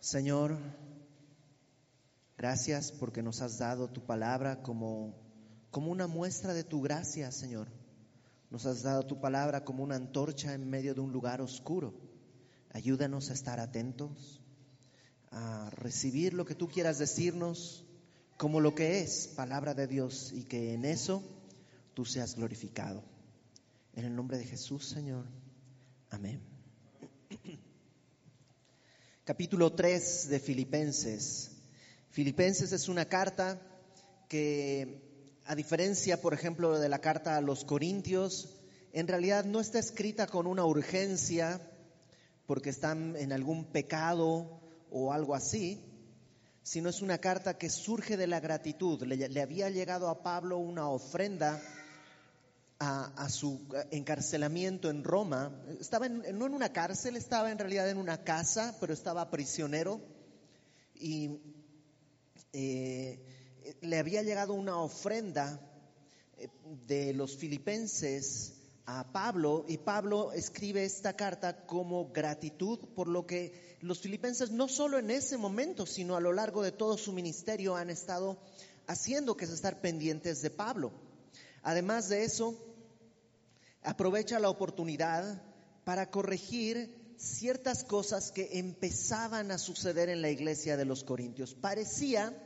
Señor, gracias porque nos has dado tu palabra como, como una muestra de tu gracia, Señor. Nos has dado tu palabra como una antorcha en medio de un lugar oscuro. Ayúdanos a estar atentos, a recibir lo que tú quieras decirnos como lo que es palabra de Dios y que en eso tú seas glorificado. En el nombre de Jesús, Señor. Amén. Capítulo 3 de Filipenses. Filipenses es una carta que, a diferencia, por ejemplo, de la carta a los Corintios, en realidad no está escrita con una urgencia porque están en algún pecado o algo así, sino es una carta que surge de la gratitud. Le, le había llegado a Pablo una ofrenda a, su encarcelamiento en Roma. Estaba no en una cárcel, estaba en realidad en una casa, pero estaba prisionero. Y eh, le había llegado una ofrenda eh, de los filipenses a Pablo y Pablo escribe esta carta como gratitud por lo que los filipenses no solo en ese momento, sino a lo largo de todo su ministerio han estado haciendo, que es estar pendientes de Pablo. Además de eso, aprovecha la oportunidad para corregir ciertas cosas que empezaban a suceder en la iglesia de los Corintios. Parecía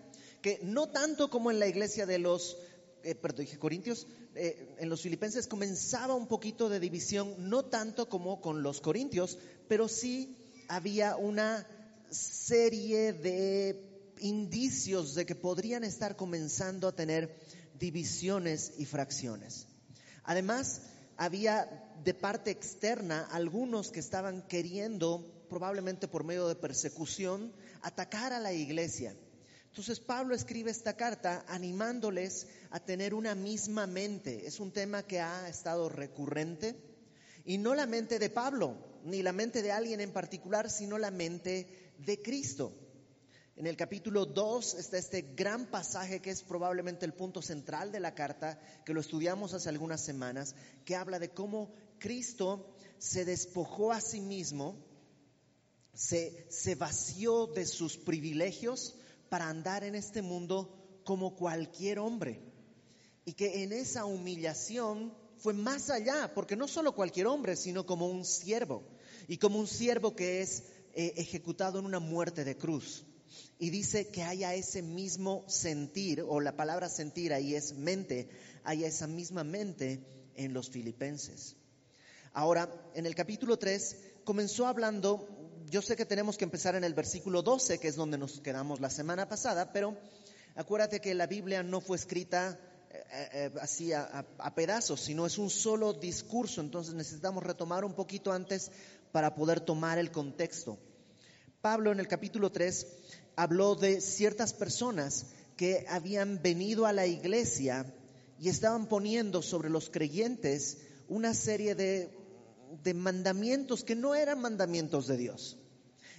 que no tanto como en la iglesia de los, eh, perdón, dije Corintios, eh, en los filipenses comenzaba un poquito de división, no tanto como con los Corintios, pero sí había una serie de indicios de que podrían estar comenzando a tener divisiones y fracciones. Además, había de parte externa algunos que estaban queriendo, probablemente por medio de persecución, atacar a la iglesia. Entonces Pablo escribe esta carta animándoles a tener una misma mente. Es un tema que ha estado recurrente. Y no la mente de Pablo, ni la mente de alguien en particular, sino la mente de Cristo. En el capítulo 2 está este gran pasaje que es probablemente el punto central de la carta, que lo estudiamos hace algunas semanas, que habla de cómo Cristo se despojó a sí mismo, se, se vació de sus privilegios para andar en este mundo como cualquier hombre. Y que en esa humillación fue más allá, porque no solo cualquier hombre, sino como un siervo, y como un siervo que es eh, ejecutado en una muerte de cruz y dice que haya ese mismo sentir, o la palabra sentir ahí es mente, haya esa misma mente en los filipenses. Ahora, en el capítulo 3 comenzó hablando, yo sé que tenemos que empezar en el versículo 12, que es donde nos quedamos la semana pasada, pero acuérdate que la Biblia no fue escrita eh, eh, así a, a, pedazos, sino es un solo discurso, entonces necesitamos retomar un poquito antes para poder tomar el contexto. Pablo en el capítulo 3 habló de ciertas personas que habían venido a la iglesia y estaban poniendo sobre los creyentes una serie de, de mandamientos que no eran mandamientos de Dios.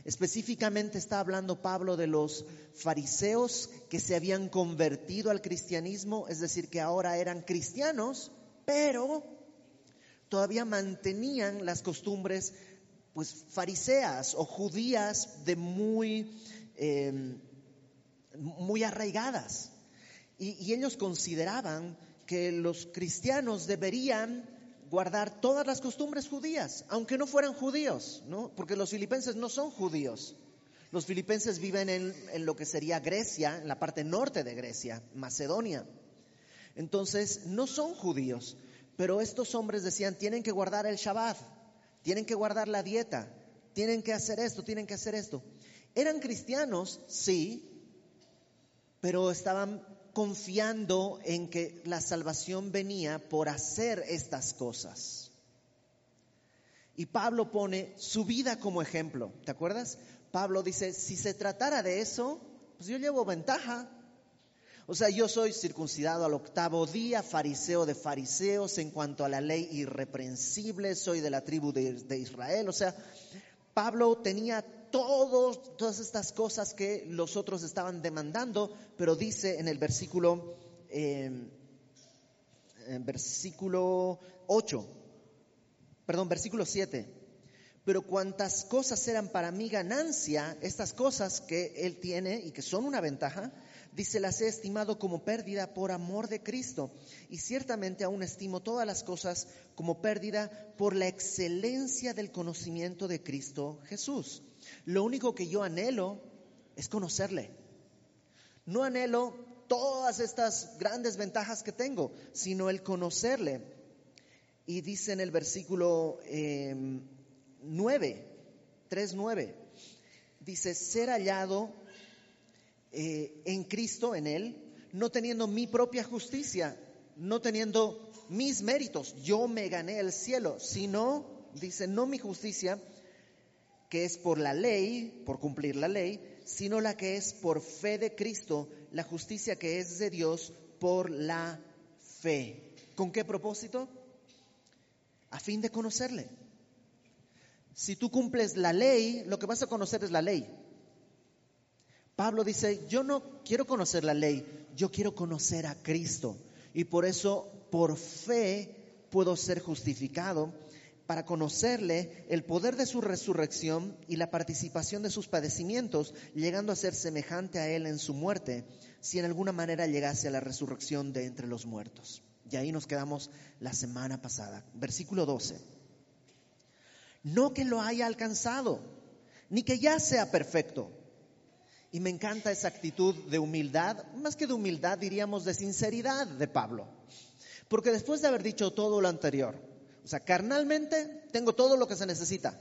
Específicamente está hablando Pablo de los fariseos que se habían convertido al cristianismo, es decir, que ahora eran cristianos, pero todavía mantenían las costumbres pues fariseas o judías de muy Em, muy arraigadas. Y, ellos consideraban que los cristianos deberían guardar todas las costumbres judías, aunque no fueran judíos, ¿no? Porque los filipenses no son judíos. Los filipenses viven en, en, lo que sería Grecia, en la parte norte de Grecia, Macedonia. Entonces, no son judíos, pero estos hombres decían, tienen que guardar el Shabbat, tienen que guardar la dieta, tienen que hacer esto, tienen que hacer esto. Eran cristianos, sí, pero estaban confiando en que la salvación venía por hacer estas cosas. Y Pablo pone su vida como ejemplo, ¿te acuerdas? Pablo dice, si se tratara de eso, pues yo llevo ventaja. O sea, yo soy circuncidado al octavo día, fariseo de fariseos en cuanto a la ley irreprensible, soy de la tribu de, Israel. O sea, Pablo tenía todas estas cosas que los otros estaban demandando, pero dice en el versículo, em, en versículo 8, perdón, versículo 7, Pero cuantas cosas eran para mí ganancia, estas cosas que Él tiene y que son una ventaja, dice, las he estimado como pérdida por amor de Cristo. Y ciertamente aún estimo todas las cosas como pérdida por la excelencia del conocimiento de Cristo Jesús. Lo único que yo anhelo es conocerle. No anhelo todas estas grandes ventajas que tengo, sino el conocerle. Y dice en el versículo... Eh, 9, 3, 9. Dice, ser hallado eh, en Cristo, en Él, no teniendo mi propia justicia, no teniendo mis méritos, yo me gané el cielo, sino, dice, no mi justicia, que es por la ley, por cumplir la ley, sino la que es por fe de Cristo, la justicia que es de Dios por la fe. ¿Con qué propósito? A fin de conocerle si tú cumples la ley, lo que vas a conocer es la ley. Pablo dice, yo no quiero conocer la ley, yo quiero conocer a Cristo. Y por eso, por fe, puedo ser justificado para conocerle el poder de su resurrección y la participación de sus padecimientos, llegando a ser semejante a él en su muerte, si en alguna manera llegase a la resurrección de entre los muertos. Y ahí nos quedamos la semana pasada. Versículo 12 no que lo haya alcanzado, ni que ya sea perfecto. Y me encanta esa actitud de humildad, más que de humildad diríamos de sinceridad de Pablo. Porque después de haber dicho todo lo anterior, o sea, carnalmente tengo todo lo que se necesita.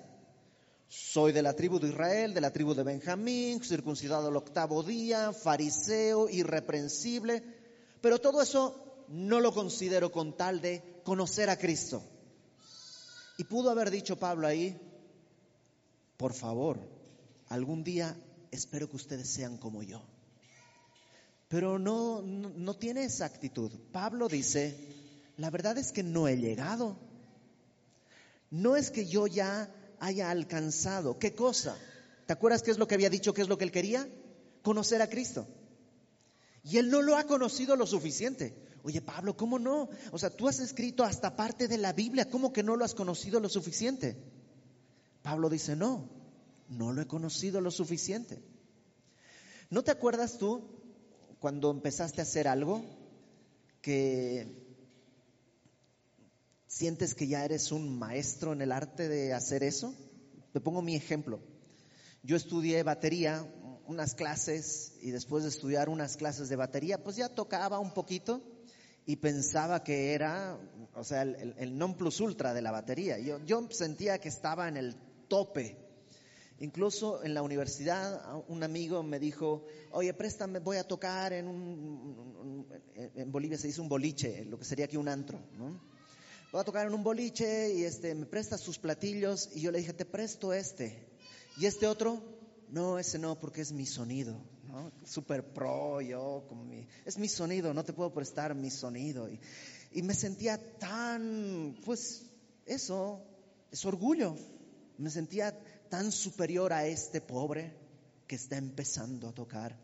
Soy de la tribu de Israel, de la tribu de Benjamín, circuncidado al octavo día, fariseo, irreprensible, pero todo eso no lo considero con tal de conocer a Cristo. Y pudo haber dicho Pablo ahí, por favor, algún día espero que ustedes sean como yo. Pero no, no, tiene esa actitud. Pablo dice, la verdad es que no he llegado. No es que yo ya haya alcanzado. ¿Qué cosa? ¿Te acuerdas qué es lo que había dicho, qué es lo que él quería? Conocer a Cristo. Y él no lo ha conocido lo suficiente. Oye, Pablo, ¿cómo no? O sea, tú has escrito hasta parte de la Biblia, ¿cómo que no lo has conocido lo suficiente? Pablo dice, no, no lo he conocido lo suficiente. ¿No te acuerdas tú cuando empezaste a hacer algo que sientes que ya eres un maestro en el arte de hacer eso? Te pongo mi ejemplo. Yo estudié batería unas clases y después de estudiar unas clases de batería, pues ya tocaba un poquito y pensaba que era, o sea, el, non plus ultra de la batería. Yo, yo sentía que estaba en el tope. Incluso en la universidad un amigo me dijo, oye, préstame, voy a tocar en un, en Bolivia se dice un boliche, lo que sería aquí un antro, ¿no? Voy a tocar en un boliche y este, me prestas sus platillos y yo le dije, te presto este. Y este otro, no, ese no, porque es mi sonido. Super pro, yo, como mi, es mi sonido, no te puedo prestar mi sonido. Y, y me sentía tan, pues, eso, es orgullo. Me sentía tan superior a este pobre que está empezando a tocar.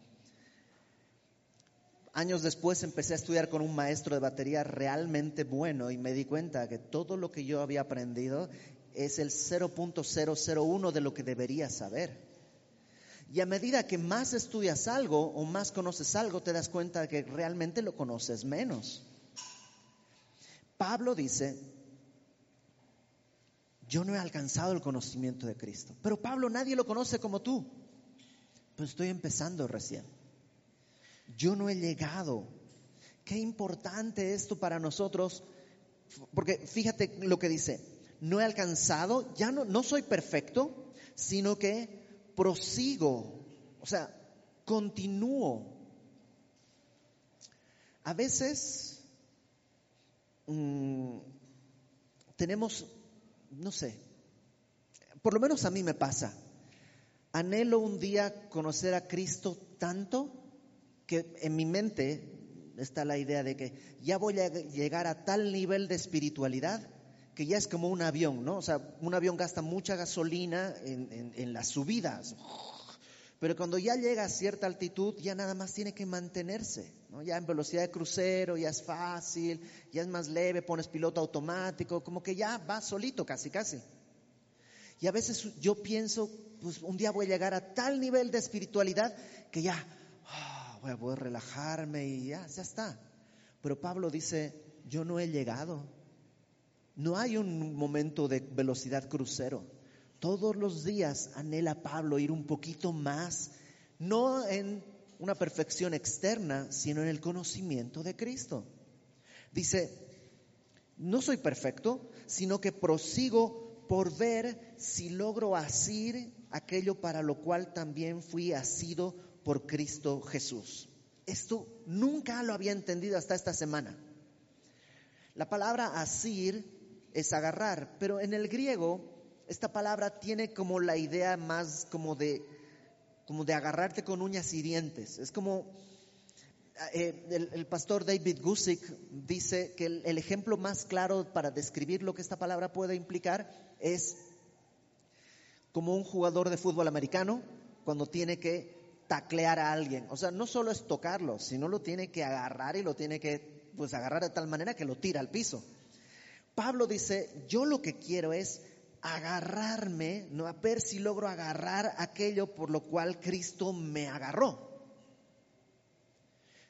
Años después empecé a estudiar con un maestro de batería realmente bueno y me di cuenta que todo lo que yo había aprendido es el 0.001 de lo que debería saber. Y a medida que más estudias algo o más conoces algo, te das cuenta que realmente lo conoces menos. Pablo dice, yo no he alcanzado el conocimiento de Cristo. Pero Pablo, nadie lo conoce como tú. Pues estoy empezando recién. Yo no he llegado. Qué importante esto para nosotros. Porque fíjate lo que dice. No he alcanzado, ya no, no soy perfecto, sino que prosigo, o sea, continúo. A veces mm, tenemos, no sé, por lo menos a mí me pasa, anhelo un día conocer a Cristo tanto que en mi mente está la idea de que ya voy a llegar a tal nivel de espiritualidad que ya es como un avión, ¿no? O sea, un avión gasta mucha gasolina en, las subidas, pero cuando ya llega a cierta altitud, ya nada más tiene que mantenerse, ¿no? Ya en velocidad de crucero, ya es fácil, ya es más leve, pones piloto automático, como que ya va solito casi, casi. Y a veces yo pienso, pues un día voy a llegar a tal nivel de espiritualidad que ya voy a poder relajarme y ya, ya está. Pero Pablo dice, yo no he llegado. No hay un momento de velocidad crucero. Todos los días anhela Pablo ir un poquito más, no en una perfección externa, sino en el conocimiento de Cristo. Dice, no soy perfecto, sino que prosigo por ver si logro asir aquello para lo cual también fui asido por Cristo Jesús. Esto nunca lo había entendido hasta esta semana. La palabra asir es agarrar, pero en el griego esta palabra tiene como la idea más como de, como de agarrarte con uñas y dientes. Es como eh, el, pastor David Gusick dice que el, ejemplo más claro para describir lo que esta palabra puede implicar es como un jugador de fútbol americano cuando tiene que taclear a alguien. O sea, no solo es tocarlo, sino lo tiene que agarrar y lo tiene que pues agarrar de tal manera que lo tira al piso. Pablo dice, yo lo que quiero es agarrarme, no a ver si logro agarrar aquello por lo cual Cristo me agarró.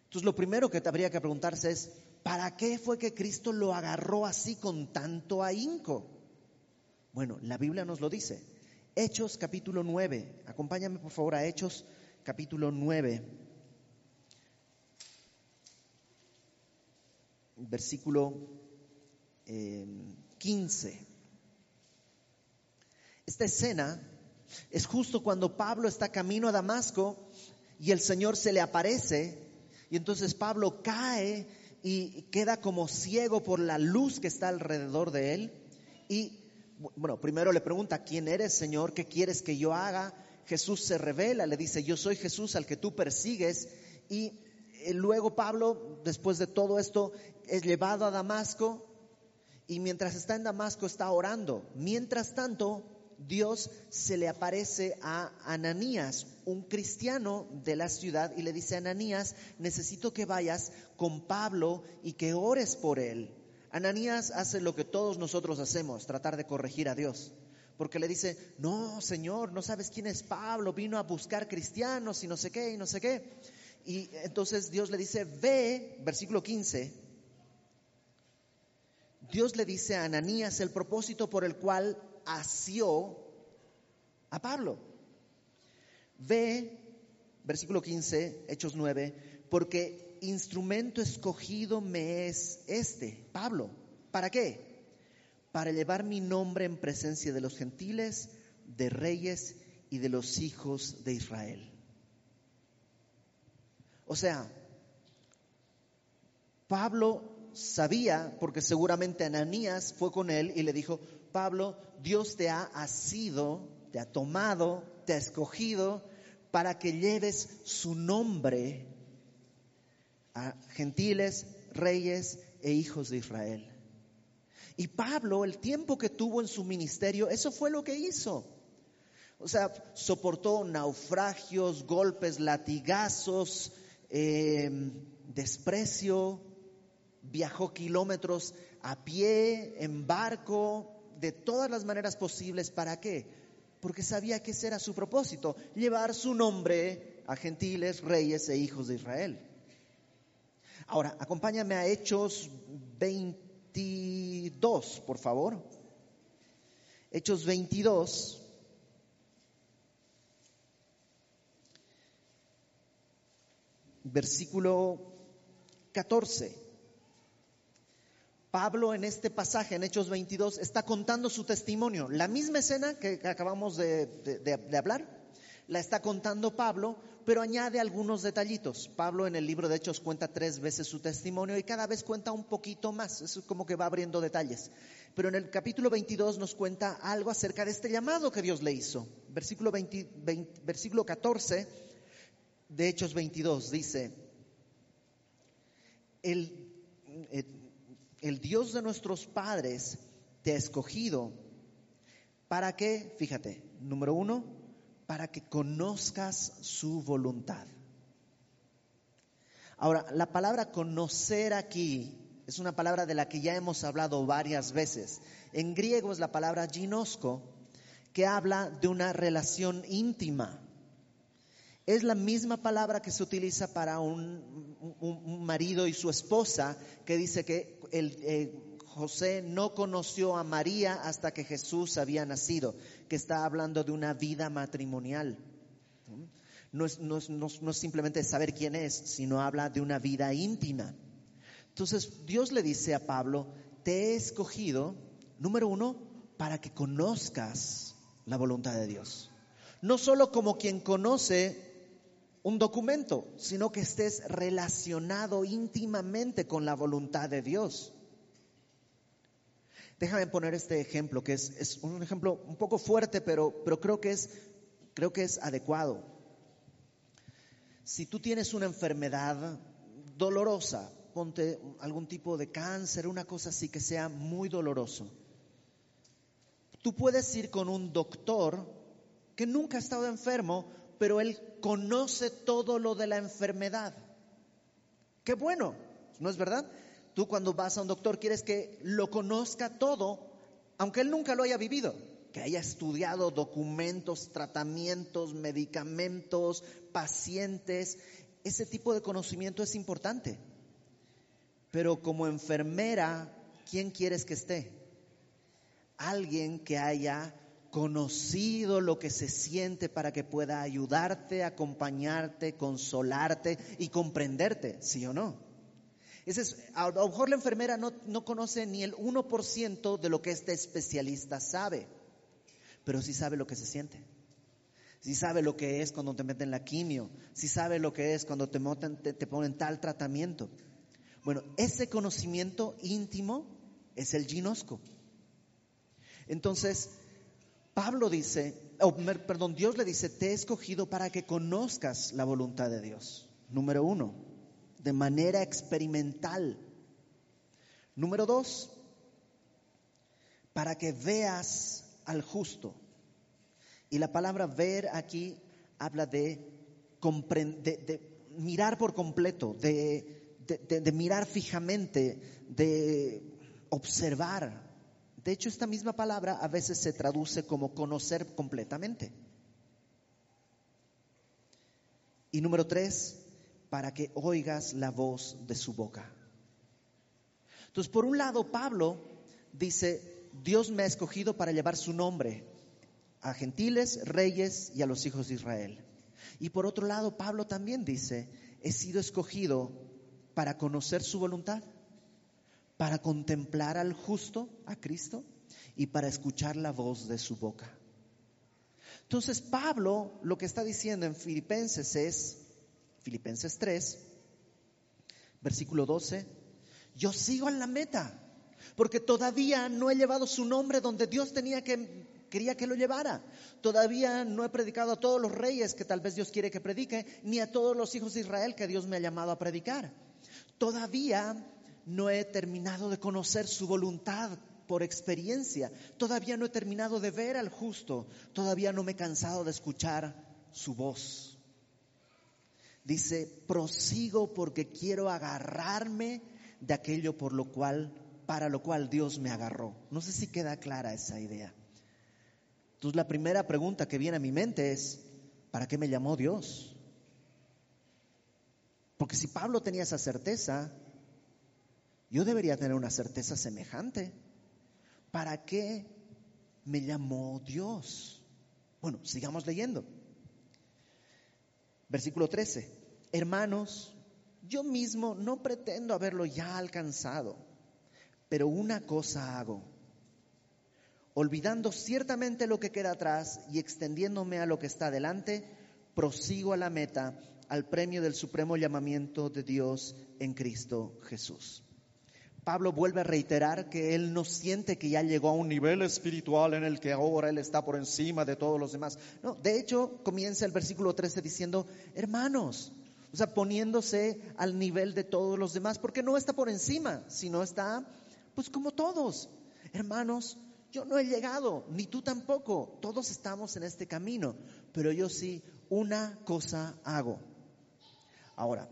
Entonces lo primero que te habría que preguntarse es, ¿para qué fue que Cristo lo agarró así con tanto ahínco? Bueno, la Biblia nos lo dice. Hechos capítulo 9. Acompáñame por favor a Hechos capítulo 9. Versículo 15. Eh, Esta escena es justo cuando Pablo está camino a Damasco y el Señor se le aparece y entonces Pablo cae y queda como ciego por la luz que está alrededor de él. Y bueno, primero le pregunta, ¿quién eres, Señor? ¿Qué quieres que yo haga? Jesús se revela, le dice, yo soy Jesús al que tú persigues. Y eh, luego Pablo, después de todo esto, es llevado a Damasco y mientras está en Damasco está orando. Mientras tanto, Dios se le aparece a Ananías, un cristiano de la ciudad, y le dice, Ananías, necesito que vayas con Pablo y que ores por él. Ananías hace lo que todos nosotros hacemos, tratar de corregir a Dios. Porque le dice, no, Señor, no sabes quién es Pablo, vino a buscar cristianos y no sé qué, y no sé qué. Y entonces Dios le dice, ve, versículo 15, Dios le dice a Ananías el propósito por el cual asió a Pablo. Ve, versículo 15, Hechos 9, porque instrumento escogido me es este, Pablo. ¿Para qué? Para llevar mi nombre en presencia de los gentiles, de reyes y de los hijos de Israel. O sea, Pablo sabía, porque seguramente Ananías fue con él y le dijo, Pablo, Dios te ha asido, te ha tomado, te ha escogido para que lleves su nombre a gentiles, reyes e hijos de Israel. Y Pablo, el tiempo que tuvo en su ministerio, eso fue lo que hizo. O sea, soportó naufragios, golpes, latigazos, eh, desprecio, viajó kilómetros a pie, en barco, de todas las maneras posibles. ¿Para qué? Porque sabía que ese era su propósito, llevar su nombre a gentiles, reyes e hijos de Israel. Ahora, acompáñame a Hechos 22, por favor. Hechos 22. Versículo 14. Pablo en este pasaje, en Hechos 22, está contando su testimonio. La misma escena que acabamos de, hablar, la está contando Pablo, pero añade algunos detallitos. Pablo en el libro de Hechos cuenta tres veces su testimonio y cada vez cuenta un poquito más. Es como que va abriendo detalles. Pero en el capítulo 22 nos cuenta algo acerca de este llamado que Dios le hizo. Versículo, versículo 14 de Hechos 22 dice, el, eh, el Dios de nuestros padres te ha escogido. ¿Para qué? Fíjate, número uno, para que conozcas su voluntad. Ahora, la palabra conocer aquí es una palabra de la que ya hemos hablado varias veces. En griego es la palabra ginosco, que habla de una relación íntima. Es la misma palabra que se utiliza para un, marido y su esposa, que dice que el, eh, José no conoció a María hasta que Jesús había nacido, que está hablando de una vida matrimonial. No es, no simplemente saber quién es, sino habla de una vida íntima. Entonces Dios le dice a Pablo, te he escogido, número uno, para que conozcas la voluntad de Dios. No solo como quien conoce un documento, sino que estés relacionado íntimamente con la voluntad de Dios. Déjame poner este ejemplo, que es, un ejemplo un poco fuerte, pero, pero creo, que es, creo que es adecuado. Si tú tienes una enfermedad dolorosa, ponte algún tipo de cáncer, una cosa así que sea muy doloroso, tú puedes ir con un doctor que nunca ha estado enfermo, pero él conoce todo lo de la enfermedad. Qué bueno, ¿no es verdad? Tú cuando vas a un doctor quieres que lo conozca todo, aunque él nunca lo haya vivido, que haya estudiado documentos, tratamientos, medicamentos, pacientes. Ese tipo de conocimiento es importante. Pero como enfermera, ¿quién quieres que esté? Alguien que haya conocido lo que se siente para que pueda ayudarte, acompañarte, consolarte y comprenderte, ¿sí o no? A lo mejor la enfermera no, no conoce ni el 1% de lo que este especialista sabe, pero sí sabe lo que se siente. Sí sabe lo que es cuando te meten la quimio, sí sabe lo que es cuando te, ponen tal tratamiento. Bueno, ese conocimiento íntimo es el ginosco. Entonces, Pablo dice, perdón, Dios le dice, te he escogido para que conozcas la voluntad de Dios. Número uno de manera experimental. Número dos, para que veas al justo. Y la palabra ver aquí habla de, mirar por completo, de, de mirar fijamente, de observar. De hecho, esta misma palabra a veces se traduce como conocer completamente. Y número tres, para que oigas la voz de su boca. Entonces, por un lado, Pablo dice, Dios me ha escogido para llevar su nombre a gentiles, reyes y a los hijos de Israel. Y por otro lado, Pablo también dice, he sido escogido para conocer su voluntad, para contemplar al justo, a Cristo, y para escuchar la voz de su boca. Entonces, Pablo lo que está diciendo en Filipenses es, Filipenses 3, versículo 12, yo sigo en la meta, porque todavía no he llevado su nombre donde Dios tenía que quería que lo llevara. Todavía no he predicado a todos los reyes que tal vez Dios quiere que predique, ni a todos los hijos de Israel que Dios me ha llamado a predicar. Todavía no he terminado de conocer su voluntad por experiencia. Todavía no he terminado de ver al justo. Todavía no me he cansado de escuchar su voz. Dice, prosigo porque quiero agarrarme de aquello por lo cual, para lo cual Dios me agarró. No sé si queda clara esa idea. Entonces la primera pregunta que viene a mi mente es, ¿para qué me llamó Dios? Porque si Pablo tenía esa certeza, yo debería tener una certeza semejante. ¿Para qué me llamó Dios? Bueno, sigamos leyendo. Versículo 13. Hermanos, yo mismo no pretendo haberlo ya alcanzado, pero una cosa hago, olvidando ciertamente lo que queda atrás y extendiéndome a lo que está delante, prosigo a la meta, al premio del supremo llamamiento de Dios en Cristo Jesús. Pablo vuelve a reiterar que él no siente que ya llegó a un nivel espiritual en el que ahora él está por encima de todos los demás. No, de hecho, comienza el versículo 13 diciendo, hermanos, o sea, poniéndose al nivel de todos los demás, porque no está por encima, sino está, pues como todos. Hermanos, yo no he llegado, ni tú tampoco, todos estamos en este camino, pero yo sí, una cosa hago. Ahora,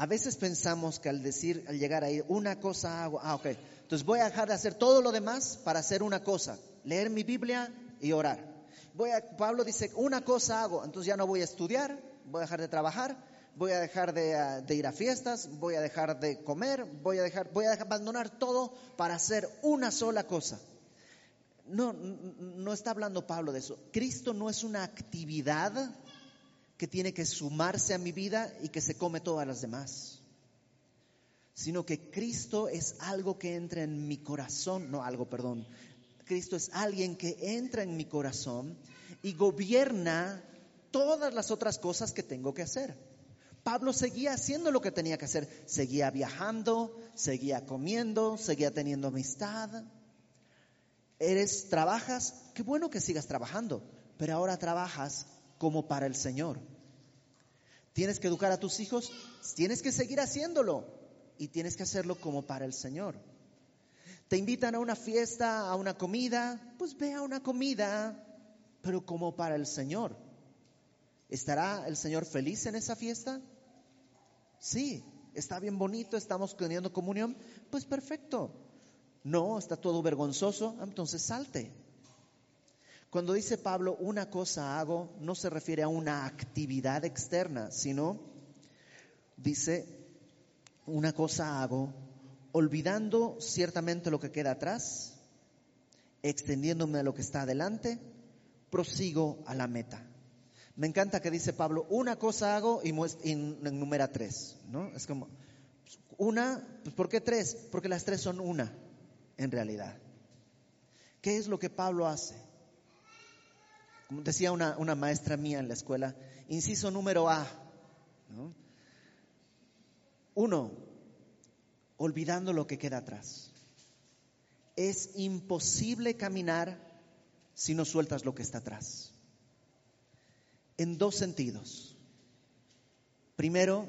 a veces pensamos que al decir, al llegar ahí, una cosa hago, ah, ok, entonces voy a dejar de hacer todo lo demás para hacer una cosa. leer mi Biblia y orar. Voy a, Pablo dice, una cosa hago, entonces ya no voy a estudiar, voy a dejar de trabajar, voy a dejar de, ir a fiestas, voy a dejar de comer, voy a dejar, voy a abandonar todo para hacer una sola cosa. No, no está hablando Pablo de eso. Cristo no es una actividad que tiene que sumarse a mi vida y que se come todas las demás, sino que Cristo es algo que entra en mi corazón, no algo, perdón. Cristo es alguien que entra en mi corazón y gobierna todas las otras cosas que tengo que hacer. Pablo seguía haciendo lo que tenía que hacer, seguía viajando, seguía comiendo, seguía teniendo amistad. Eres, trabajas, qué bueno que sigas trabajando, pero ahora trabajas como para el Señor. Tienes que educar a tus hijos, tienes que seguir haciéndolo y tienes que hacerlo como para el Señor. Te invitan a una fiesta, a una comida, pues ve a una comida, pero como para el Señor. ¿Estará el Señor feliz en esa fiesta? Sí, está bien bonito, estamos teniendo comunión, pues perfecto. No, está todo vergonzoso, entonces salte. Cuando dice Pablo, una cosa hago, no se refiere a una actividad externa, sino dice, una cosa hago, olvidando ciertamente lo que queda atrás, extendiéndome a lo que está adelante, prosigo a la meta. Me encanta que dice Pablo, una cosa hago y, enumera tres, ¿no? Es como, una, pues ¿por qué tres? Porque las tres son una, en realidad. ¿Qué es lo que Pablo hace? Como decía una, maestra mía en la escuela, inciso número A, ¿no? Uno, olvidando lo que queda atrás. Es imposible caminar si no sueltas lo que está atrás en dos sentidos. Primero,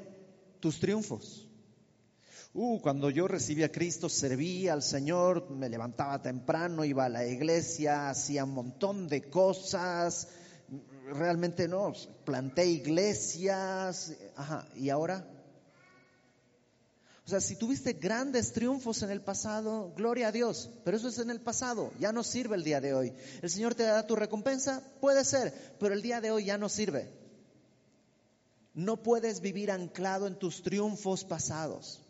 tus triunfos. Uh, cuando yo recibí a Cristo, serví al Señor, me levantaba temprano, iba a la iglesia, hacía un montón de cosas. Realmente no, planté iglesias. Ajá, ¿y ahora? O sea, si tuviste grandes triunfos en el pasado, gloria a Dios, pero eso es en el pasado, ya no sirve el día de hoy. ¿El Señor te da tu recompensa? Puede ser, pero el día de hoy ya no sirve. No puedes vivir anclado en tus triunfos pasados,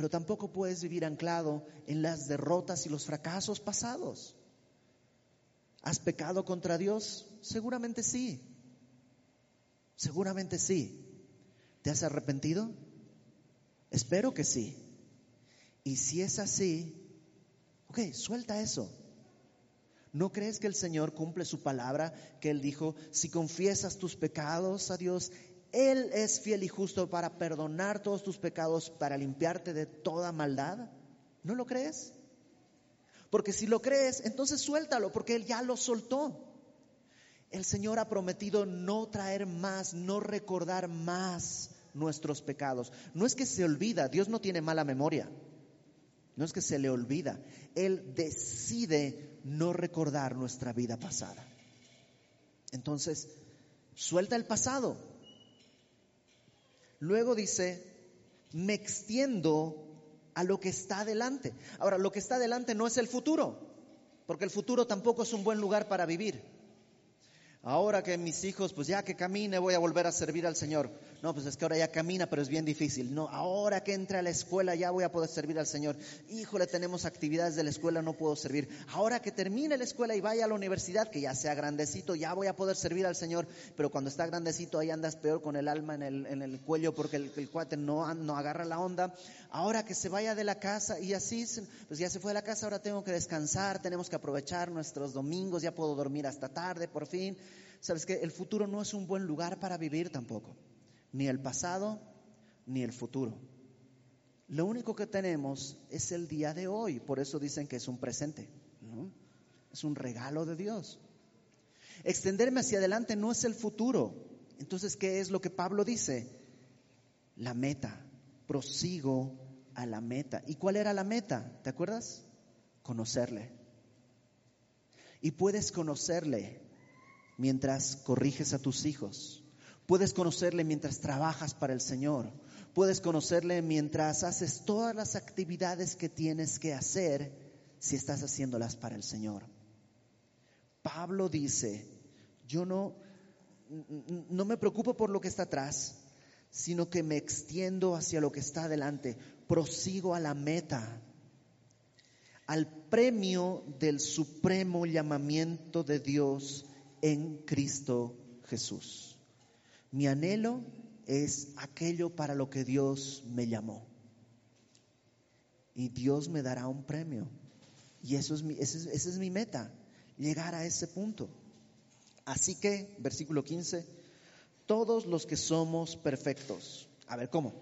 pero tampoco puedes vivir anclado en las derrotas y los fracasos pasados. ¿Has pecado contra Dios? Seguramente sí. Seguramente sí. ¿Te has arrepentido? Espero que sí. Y si es así, ok, suelta eso. ¿No crees que el Señor cumple su palabra que Él dijo, si confiesas tus pecados a Dios, Él es fiel y justo para perdonar todos tus pecados, para limpiarte de toda maldad? ¿No lo crees? Porque si lo crees, entonces suéltalo, porque Él ya lo soltó. El Señor ha prometido no traer más, no recordar más nuestros pecados. No es que se olvida, Dios no tiene mala memoria. No es que se le olvida. Él decide no recordar nuestra vida pasada. Entonces, suelta el pasado. Luego dice, me extiendo a lo que está adelante. Ahora, lo que está adelante no es el futuro, porque el futuro tampoco es un buen lugar para vivir. Ahora que mis hijos, pues ya que camine, voy a volver a servir al Señor. No, pues es que ahora ya camina, pero es bien difícil. No, ahora que entre a la escuela ya voy a poder servir al Señor. Híjole, tenemos actividades de la escuela, no puedo servir. Ahora que termine la escuela y vaya a la universidad, que ya sea grandecito, ya voy a poder servir al Señor. Pero cuando está grandecito, ahí andas peor con el alma en el, en el cuello porque el, el, cuate no, no agarra la onda. Ahora que se vaya de la casa y así, pues ya se fue de la casa, ahora tengo que descansar, tenemos que aprovechar nuestros domingos, ya puedo dormir hasta tarde, por fin. Sabes que el futuro no es un buen lugar para vivir tampoco, ni el pasado ni el futuro. Lo único que tenemos es el día de hoy, por eso dicen que es un presente. Es un regalo de Dios. Extenderme hacia adelante no es el futuro. Entonces, ¿qué es lo que Pablo dice? La meta. Prosigo a la meta. ¿Y cuál era la meta? ¿Te acuerdas? Conocerle. Y puedes conocerle mientras corriges a tus hijos. Puedes conocerle mientras trabajas para el Señor. Puedes conocerle mientras haces todas las actividades que tienes que hacer si estás haciéndolas para el Señor. Pablo dice, yo no, no me preocupo por lo que está atrás, sino que me extiendo hacia lo que está adelante, prosigo a la meta, al premio del supremo llamamiento de Dios en Cristo Jesús. Mi anhelo es aquello para lo que Dios me llamó. Y Dios me dará un premio. Y eso es mi, esa es mi meta, llegar a ese punto. Así que, versículo 15, todos los que somos perfectos. A ver, ¿cómo?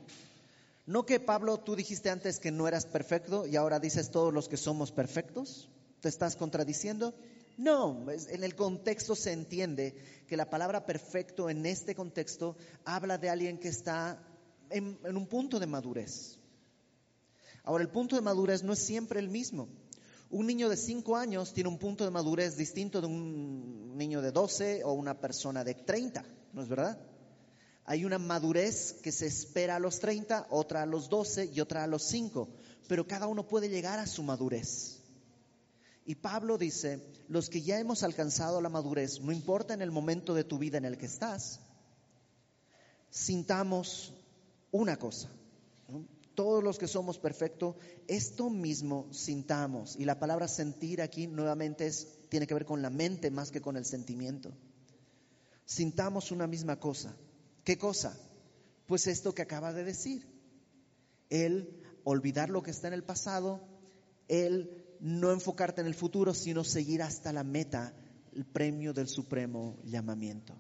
No que Pablo, tú dijiste antes que no eras perfecto y ahora dices todos los que somos perfectos. ¿Te estás contradiciendo? No, en el contexto se entiende que la palabra perfecto en este contexto habla de alguien que está en, un punto de madurez. Ahora, el punto de madurez no es siempre el mismo. Un niño de 5 años tiene un punto de madurez distinto de un niño de 12 o una persona de 30, ¿no es verdad? Hay una madurez que se espera a los 30, otra a los 12 y otra a los 5, pero cada uno puede llegar a su madurez. Y Pablo dice, los que ya hemos alcanzado la madurez, no importa en el momento de tu vida en el que estás, sintamos una cosa. Todos los que somos perfectos, esto mismo sintamos. Y la palabra sentir aquí nuevamente es, tiene que ver con la mente más que con el sentimiento. Sintamos una misma cosa. ¿Qué cosa? Pues esto que acaba de decir. El olvidar lo que está en el pasado, el no enfocarte en el futuro, sino seguir hasta la meta, el premio del supremo llamamiento.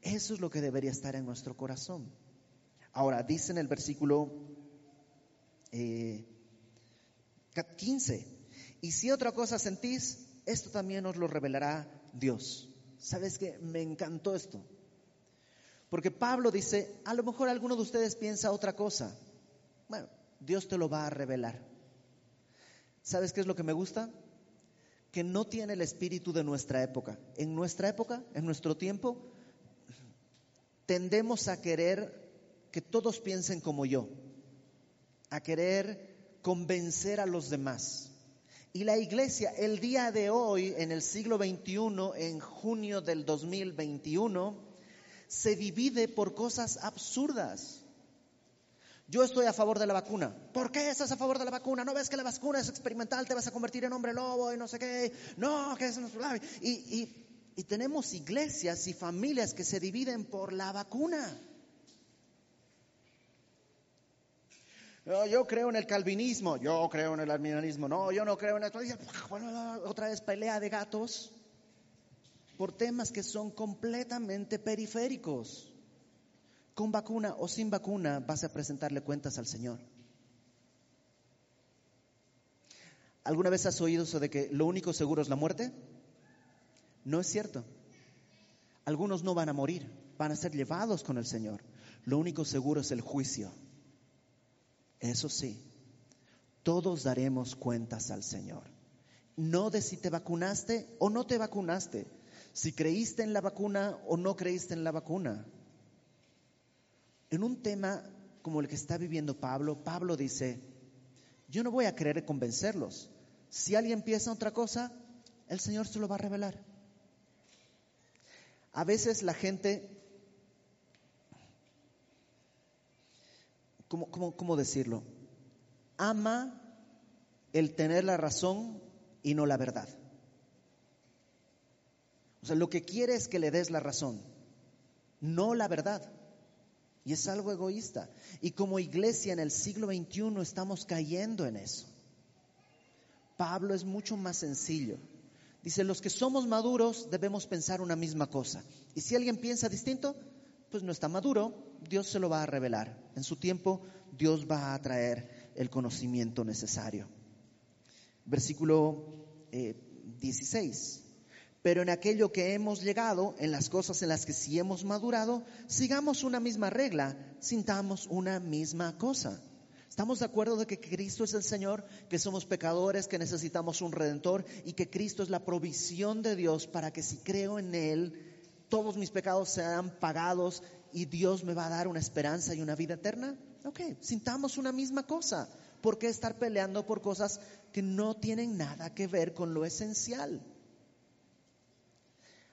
Eso es lo que debería estar en nuestro corazón. Ahora, dice en el versículo 15, eh, y si otra cosa sentís, esto también os lo revelará Dios. ¿Sabes qué? Me encantó esto. Porque Pablo dice, a lo mejor alguno de ustedes piensa otra cosa. Bueno, Dios te lo va a revelar. ¿Sabes qué es lo que me gusta? Que no tiene el espíritu de nuestra época. En nuestra época, en nuestro tiempo, tendemos a querer que todos piensen como yo, a querer convencer a los demás. Y la iglesia, el día de hoy, en el siglo XXI, en junio del 2021, se divide por cosas absurdas. Yo estoy a favor de la vacuna. ¿Por qué estás a favor de la vacuna? ¿No ves que la vacuna es experimental? Te vas a convertir en hombre lobo y no sé qué. No, que es... Y, y, y tenemos iglesias y familias que se dividen por la vacuna. yo creo en el calvinismo, yo creo en el arminianismo, no, yo no creo en el... Otra vez pelea de gatos por temas que son completamente periféricos con vacuna o sin vacuna vas a presentarle cuentas al Señor. ¿Alguna vez has oído eso de que lo único seguro es la muerte? No es cierto. Algunos no van a morir, van a ser llevados con el Señor. Lo único seguro es el juicio. Eso sí, todos daremos cuentas al Señor. No de si te vacunaste o no te vacunaste, si creíste en la vacuna o no creíste en la vacuna en un tema como el que está viviendo Pablo, Pablo dice, yo no voy a querer convencerlos. Si alguien piensa otra cosa, el Señor se lo va a revelar. A veces la gente, ¿cómo, cómo decirlo? Ama el tener la razón y no la verdad. O sea, lo que quiere es que le des la razón, no la verdad. Y es algo egoísta. Y como iglesia en el siglo XXI estamos cayendo en eso. Pablo es mucho más sencillo. Dice, los que somos maduros debemos pensar una misma cosa. Y si alguien piensa distinto, pues no está maduro, Dios se lo va a revelar. En su tiempo, Dios va a traer el conocimiento necesario. Versículo 16. Pero en aquello que hemos llegado, en las cosas en las que sí hemos madurado, sigamos una misma regla, sintamos una misma cosa. ¿Estamos de acuerdo de que Cristo es el Señor, que somos pecadores, que necesitamos un redentor y que Cristo es la provisión de Dios para que si creo en Él, todos mis pecados sean pagados y Dios me va a dar una esperanza y una vida eterna? Ok, sintamos una misma cosa. ¿Por qué estar peleando por cosas que no tienen nada que ver con lo esencial.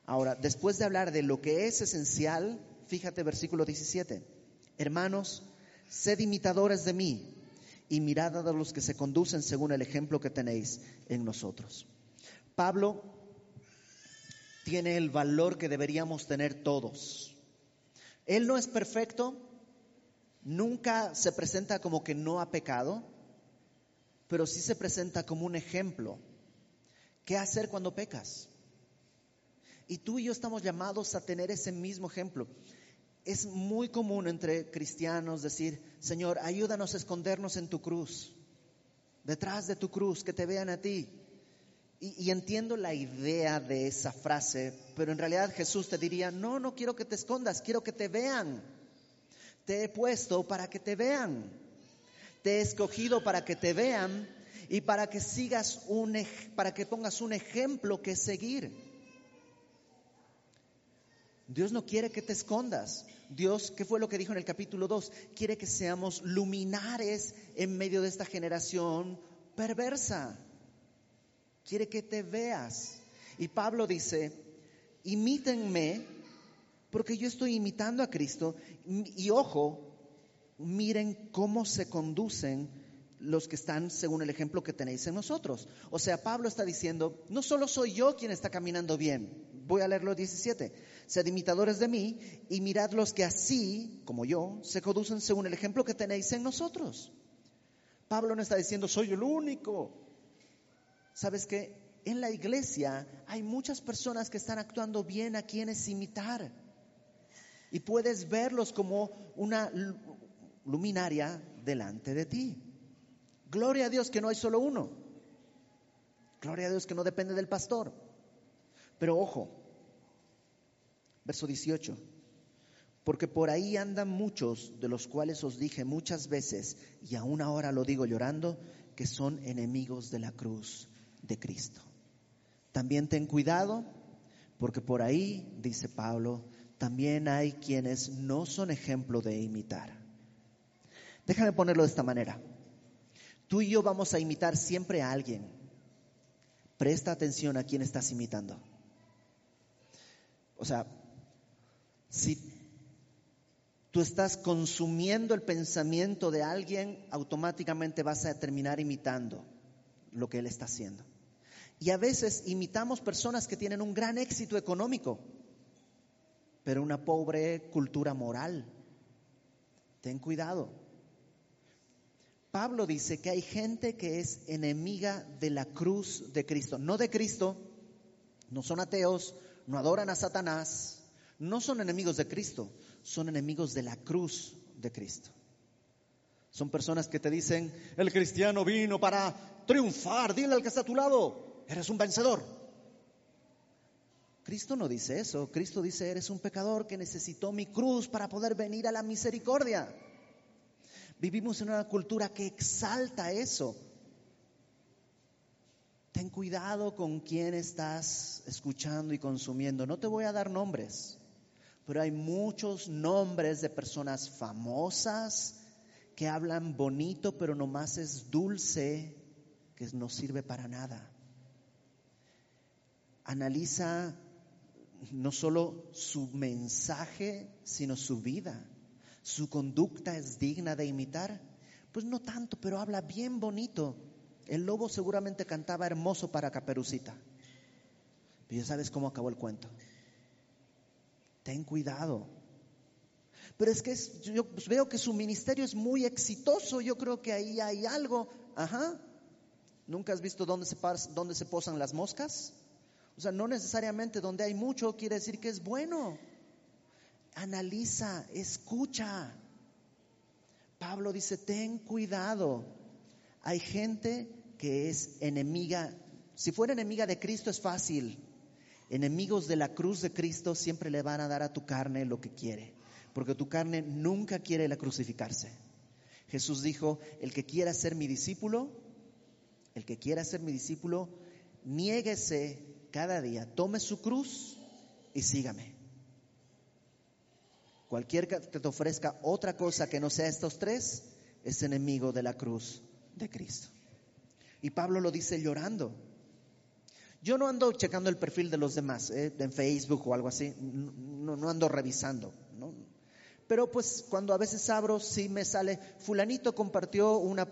Ahora, después de hablar de lo que es esencial, fíjate versículo 17. Hermanos, sed imitadores de mí y mirad a los que se conducen según el ejemplo que tenéis en nosotros. Pablo tiene el valor que deberíamos tener todos. Él no es perfecto, nunca se presenta como que no ha pecado, pero sí se presenta como un ejemplo. ¿Qué hacer cuando pecas? Y tú y yo estamos llamados a tener ese mismo ejemplo. Es muy común entre cristianos decir, Señor, ayúdanos a escondernos en tu cruz, detrás de tu cruz, que te vean a ti. Y, entiendo la idea de esa frase, pero en realidad Jesús te diría, no, no quiero que te escondas, quiero que te vean. Te he puesto para que te vean. Te he escogido para que te vean y para que sigas un, para que pongas un ejemplo que seguir. Dios no quiere que te escondas. Dios, ¿qué fue lo que dijo en el capítulo 2? Quiere que seamos luminares en medio de esta generación perversa. Quiere que te veas. Y Pablo dice, imítenme porque yo estoy imitando a Cristo. Y ojo, miren cómo se conducen los que están según el ejemplo que tenéis en nosotros. O sea, Pablo está diciendo, no solo soy yo quien está caminando bien. Voy a leerlo 17 Sed imitadores de mí y mirad los que así, como yo, se conducen según el ejemplo que tenéis en nosotros. Pablo no está diciendo, soy el único. ¿Sabes que En la iglesia hay muchas personas que están actuando bien a quienes imitar. Y puedes verlos como una luminaria delante de ti. Gloria a Dios que no hay solo uno. Gloria a Dios que no depende del pastor. Pero ojo, Verso 18. Porque por ahí andan muchos, de los cuales os dije muchas veces, y aún ahora lo digo llorando, que son enemigos de la cruz de Cristo. También ten cuidado, porque por ahí, dice Pablo, también hay quienes no son ejemplo de imitar. Déjame ponerlo de esta manera. Tú y yo vamos a imitar siempre a alguien. Presta atención a quién estás imitando. O sea, si tú estás consumiendo el pensamiento de alguien, automáticamente vas a terminar imitando lo que él está haciendo. Y a veces imitamos personas que tienen un gran éxito económico, pero una pobre cultura moral. Ten cuidado. Pablo dice que hay gente que es enemiga de la cruz de Cristo, no de Cristo, no son ateos, no adoran a Satanás, no son enemigos de Cristo, son enemigos de la cruz de Cristo. Son personas que te dicen, el cristiano vino para triunfar, dile al que está a tu lado, eres un vencedor. Cristo no dice eso, Cristo dice, eres un pecador que necesitó mi cruz para poder venir a la misericordia. Vivimos en una cultura que exalta eso. Ten cuidado con quién estás escuchando y consumiendo. No te voy a dar nombres pero hay muchos nombres de personas famosas que hablan bonito, pero nomás es dulce, que no sirve para nada. Analiza no solo su mensaje, sino su vida. Su conducta es digna de imitar. Pues no tanto, pero habla bien bonito. El lobo seguramente cantaba hermoso para Caperucita. Pero ya sabes cómo acabó el cuento ten cuidado. Pero es que yo veo que su ministerio es muy exitoso, yo creo que ahí hay algo. Ajá. ¿Nunca has visto dónde se, dónde se posan las moscas? O sea, no necesariamente donde hay mucho quiere decir que es bueno. Analiza, escucha. Pablo dice, ten cuidado. Hay gente que es enemiga. Si fuera enemiga de Cristo es fácil enemigos de la cruz de Cristo siempre le van a dar a tu carne lo que quiere, porque tu carne nunca quiere la crucificarse. Jesús dijo, el que quiera ser mi discípulo, el que quiera ser mi discípulo, niéguese cada día, tome su cruz y sígame. Cualquier que te ofrezca otra cosa que no sea estos tres, es enemigo de la cruz de Cristo. Y Pablo lo dice llorando. Yo no ando checando el perfil de los demás, ¿eh? en Facebook o algo así, no, ando revisando. Pero pues cuando a veces abro, sí me sale, fulanito compartió una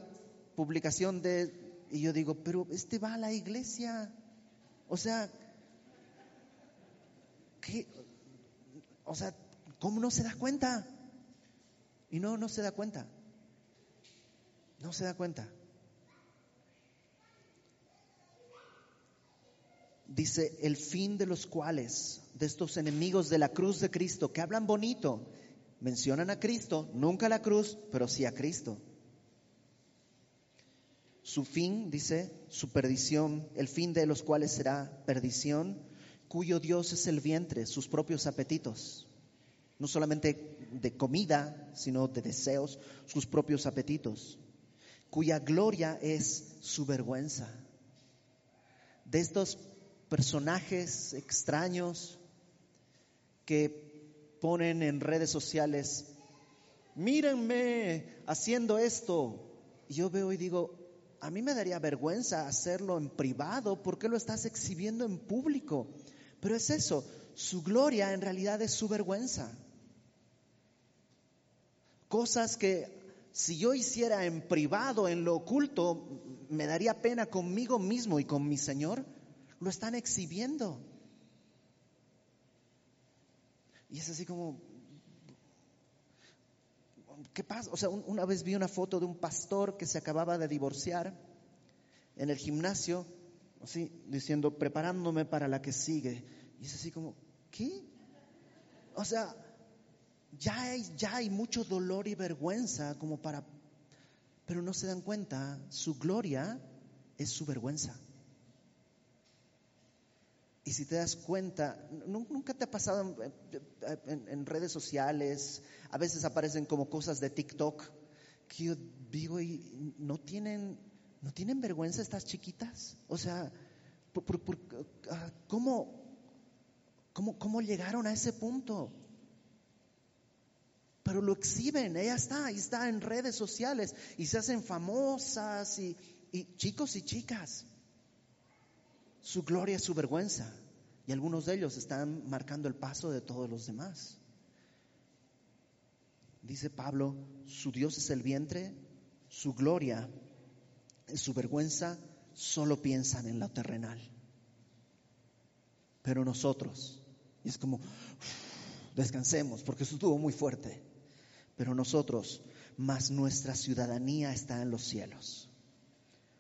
publicación de, y yo digo, pero este va a la iglesia. O sea, ¿qué? O sea, ¿cómo no se da cuenta? Y no, no se da cuenta. No se da cuenta. dice, el fin de los cuales, de estos enemigos de la cruz de Cristo, que hablan bonito, mencionan a Cristo, nunca a la cruz, pero sí a Cristo. Su fin, dice, su perdición, el fin de los cuales será perdición, cuyo Dios es el vientre, sus propios apetitos. No solamente de comida, sino de deseos, sus propios apetitos. Cuya gloria es su vergüenza. De estos personajes extraños que ponen en redes sociales, mírenme haciendo esto. Y yo veo y digo, a mí me daría vergüenza hacerlo en privado, ¿por qué lo estás exhibiendo en público? Pero es eso, su gloria en realidad es su vergüenza. Cosas que si yo hiciera en privado, en lo oculto, me daría pena conmigo mismo y con mi Señor lo están exhibiendo. Y es así como, ¿qué pasa? O sea, una vez vi una foto de un pastor que se acababa de divorciar en el gimnasio, así, diciendo, preparándome para la que sigue. Y es así como, ¿qué? O sea, ya hay, ya hay mucho dolor y vergüenza como para, pero no se dan cuenta, su gloria es su vergüenza. Y si te das cuenta, nunca te ha pasado en, redes sociales, a veces aparecen como cosas de TikTok, que yo digo, y no tienen, no tienen vergüenza estas chiquitas. O sea, ah, ¿cómo, cómo, cómo llegaron a ese punto? Pero lo exhiben, ella está, ahí está en redes sociales y se hacen famosas y, y chicos y chicas su gloria es su vergüenza. Y algunos de ellos están marcando el paso de todos los demás. Dice Pablo, su Dios es el vientre, su gloria es su vergüenza, solo piensan en lo terrenal. Pero nosotros, y es como, descansemos, porque eso estuvo muy fuerte, pero nosotros, más nuestra ciudadanía está en los cielos,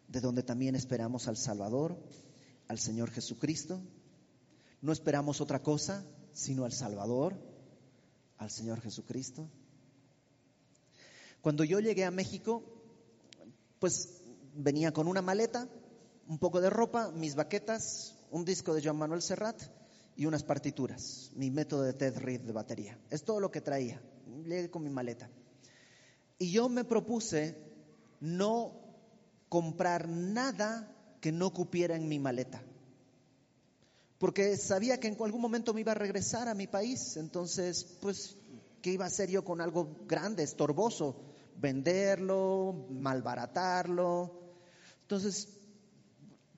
de donde también esperamos al Salvador, al Señor Jesucristo. No esperamos otra cosa sino al Salvador, al Señor Jesucristo. Cuando yo llegué a México, pues venía con una maleta, un poco de ropa, mis baquetas, un disco de Joan Manuel Serrat y unas partituras, mi método de Ted Reed de batería. Es todo lo que traía. Llegué con mi maleta. Y yo me propuse no comprar nada que no cupiera en mi maleta. Porque sabía que en algún momento me iba a regresar a mi país, entonces, pues, ¿qué iba a hacer yo con algo grande, estorboso? Venderlo, malbaratarlo. Entonces,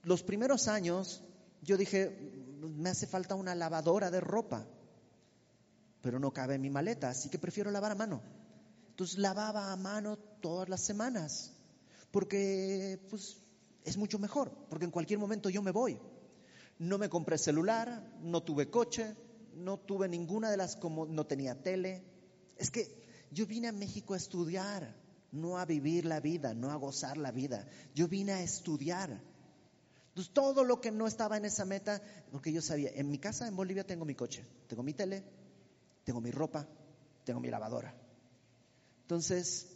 los primeros años, yo dije, me hace falta una lavadora de ropa, pero no cabe en mi maleta, así que prefiero lavar a mano. Entonces lavaba a mano todas las semanas, porque pues es mucho mejor, porque en cualquier momento yo me voy. No me compré celular, no tuve coche, no tuve ninguna de las como no tenía tele. Es que yo vine a México a estudiar, no a vivir la vida, no a gozar la vida. Yo vine a estudiar. Entonces todo lo que no estaba en esa meta, porque yo sabía, en mi casa en Bolivia tengo mi coche, tengo mi tele, tengo mi ropa, tengo mi lavadora. Entonces,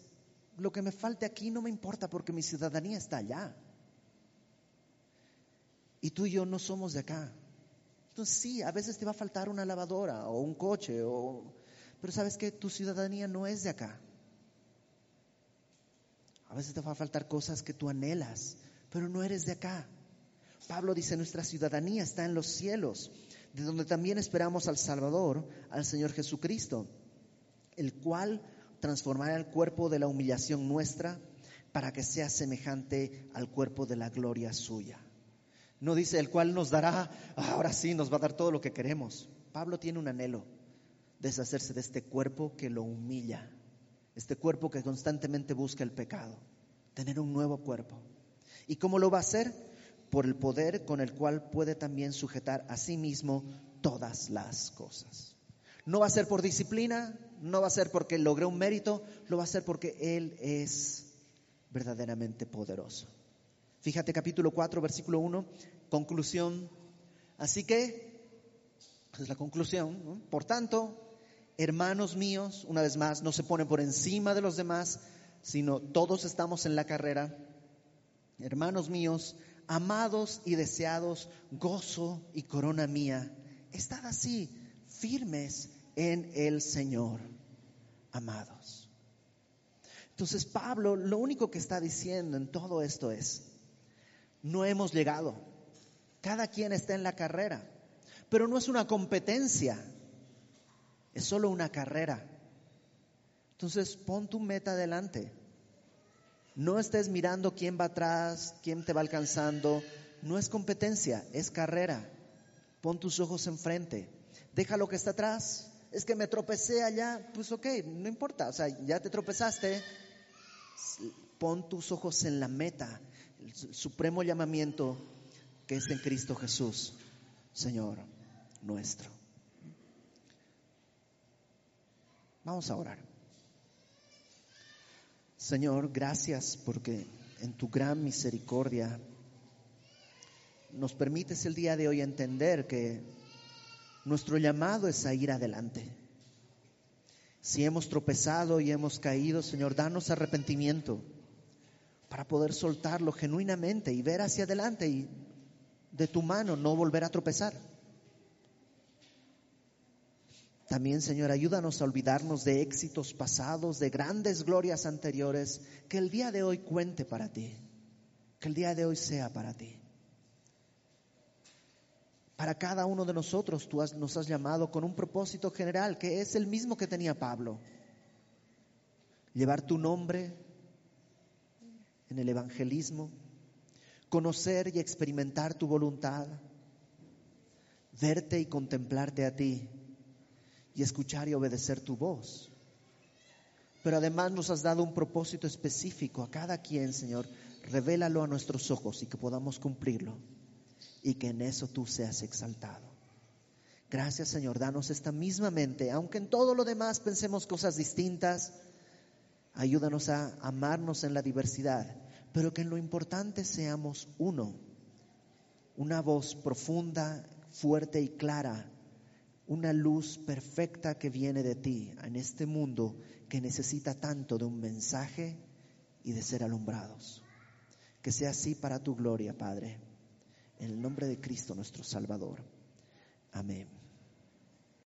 lo que me falte aquí no me importa porque mi ciudadanía está allá. Y tú y yo no somos de acá. Entonces sí, a veces te va a faltar una lavadora o un coche, o... pero sabes que tu ciudadanía no es de acá. A veces te va a faltar cosas que tú anhelas, pero no eres de acá. Pablo dice, nuestra ciudadanía está en los cielos, de donde también esperamos al Salvador, al Señor Jesucristo, el cual transformará el cuerpo de la humillación nuestra para que sea semejante al cuerpo de la gloria suya. No dice el cual nos dará, ahora sí, nos va a dar todo lo que queremos. Pablo tiene un anhelo, deshacerse de este cuerpo que lo humilla, este cuerpo que constantemente busca el pecado, tener un nuevo cuerpo. ¿Y cómo lo va a hacer? Por el poder con el cual puede también sujetar a sí mismo todas las cosas. No va a ser por disciplina, no va a ser porque logré un mérito, lo va a hacer porque Él es verdaderamente poderoso. Fíjate capítulo 4, versículo 1, conclusión. Así que, es la conclusión, por tanto, hermanos míos, una vez más, no se pone por encima de los demás, sino todos estamos en la carrera. Hermanos míos, amados y deseados, gozo y corona mía, estad así, firmes en el Señor, amados. Entonces Pablo lo único que está diciendo en todo esto es, no hemos llegado, cada quien está en la carrera, pero no es una competencia, es solo una carrera. Entonces pon tu meta adelante. No estés mirando quién va atrás, quién te va alcanzando. No es competencia, es carrera. Pon tus ojos enfrente. Deja lo que está atrás es que me tropecé allá, pues ok, no importa, o sea, ya te tropezaste, pon tus ojos en la meta, el supremo llamamiento que es en Cristo Jesús, Señor nuestro. Vamos a orar. Señor, gracias porque en tu gran misericordia nos permites el día de hoy entender que nuestro llamado es a ir adelante. Si hemos tropezado y hemos caído, Señor, danos arrepentimiento para poder soltarlo genuinamente y ver hacia adelante y de tu mano no volver a tropezar. También, Señor, ayúdanos a olvidarnos de éxitos pasados, de grandes glorias anteriores, que el día de hoy cuente para ti, que el día de hoy sea para ti. Para cada uno de nosotros tú nos has llamado con un propósito general que es el mismo que tenía Pablo. Llevar tu nombre en el evangelismo, conocer y experimentar tu voluntad, verte y contemplarte a ti y escuchar y obedecer tu voz. Pero además nos has dado un propósito específico a cada quien, Señor. Revélalo a nuestros ojos y que podamos cumplirlo y que en eso tú seas exaltado. Gracias Señor, danos esta misma mente, aunque en todo lo demás pensemos cosas distintas, ayúdanos a amarnos en la diversidad, pero que en lo importante seamos uno, una voz profunda, fuerte y clara, una luz perfecta que viene de ti en este mundo que necesita tanto de un mensaje y de ser alumbrados. Que sea así para tu gloria, Padre. En el nombre de Cristo nuestro Salvador. Amén.